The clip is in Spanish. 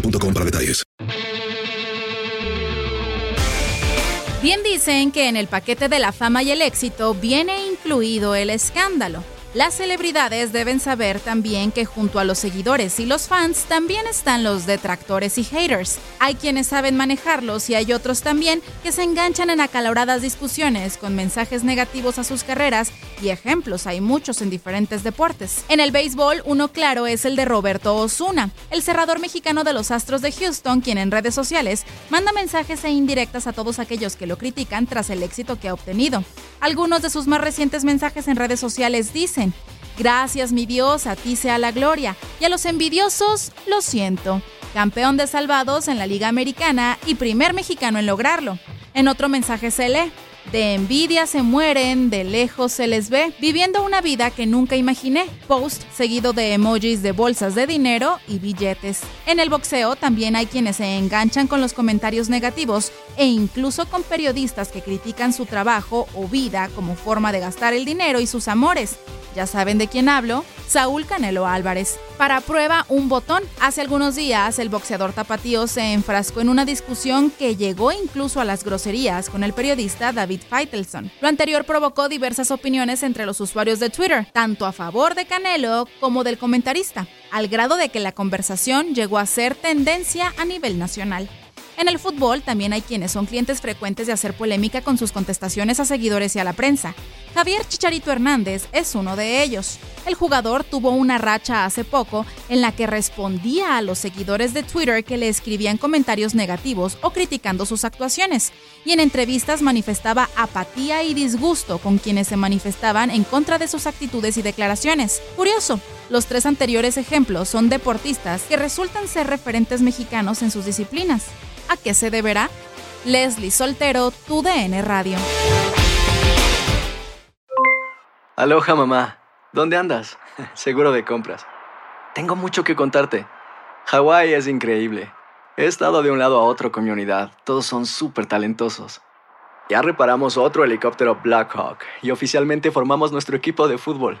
para detalles. Bien dicen que en el paquete de la fama y el éxito viene incluido el escándalo. Las celebridades deben saber también que junto a los seguidores y los fans también están los detractores y haters. Hay quienes saben manejarlos y hay otros también que se enganchan en acaloradas discusiones con mensajes negativos a sus carreras y ejemplos hay muchos en diferentes deportes. En el béisbol, uno claro es el de Roberto Osuna, el cerrador mexicano de los Astros de Houston, quien en redes sociales manda mensajes e indirectas a todos aquellos que lo critican tras el éxito que ha obtenido. Algunos de sus más recientes mensajes en redes sociales dicen, Gracias mi Dios, a ti sea la gloria, y a los envidiosos, lo siento. Campeón de salvados en la Liga Americana y primer mexicano en lograrlo. En otro mensaje se lee, de envidia se mueren, de lejos se les ve, viviendo una vida que nunca imaginé. Post seguido de emojis de bolsas de dinero y billetes. En el boxeo también hay quienes se enganchan con los comentarios negativos e incluso con periodistas que critican su trabajo o vida como forma de gastar el dinero y sus amores. Ya saben de quién hablo, Saúl Canelo Álvarez. Para prueba, un botón. Hace algunos días, el boxeador tapatío se enfrascó en una discusión que llegó incluso a las groserías con el periodista David Feitelson. Lo anterior provocó diversas opiniones entre los usuarios de Twitter, tanto a favor de Canelo como del comentarista, al grado de que la conversación llegó a ser tendencia a nivel nacional. En el fútbol también hay quienes son clientes frecuentes de hacer polémica con sus contestaciones a seguidores y a la prensa. Javier Chicharito Hernández es uno de ellos. El jugador tuvo una racha hace poco en la que respondía a los seguidores de Twitter que le escribían comentarios negativos o criticando sus actuaciones, y en entrevistas manifestaba apatía y disgusto con quienes se manifestaban en contra de sus actitudes y declaraciones. Curioso, los tres anteriores ejemplos son deportistas que resultan ser referentes mexicanos en sus disciplinas. ¿A qué se deberá? Leslie Soltero, tu DN Radio. Aloha mamá, ¿dónde andas? Seguro de compras. Tengo mucho que contarte. Hawái es increíble. He estado de un lado a otro con mi unidad. Todos son súper talentosos. Ya reparamos otro helicóptero Blackhawk y oficialmente formamos nuestro equipo de fútbol.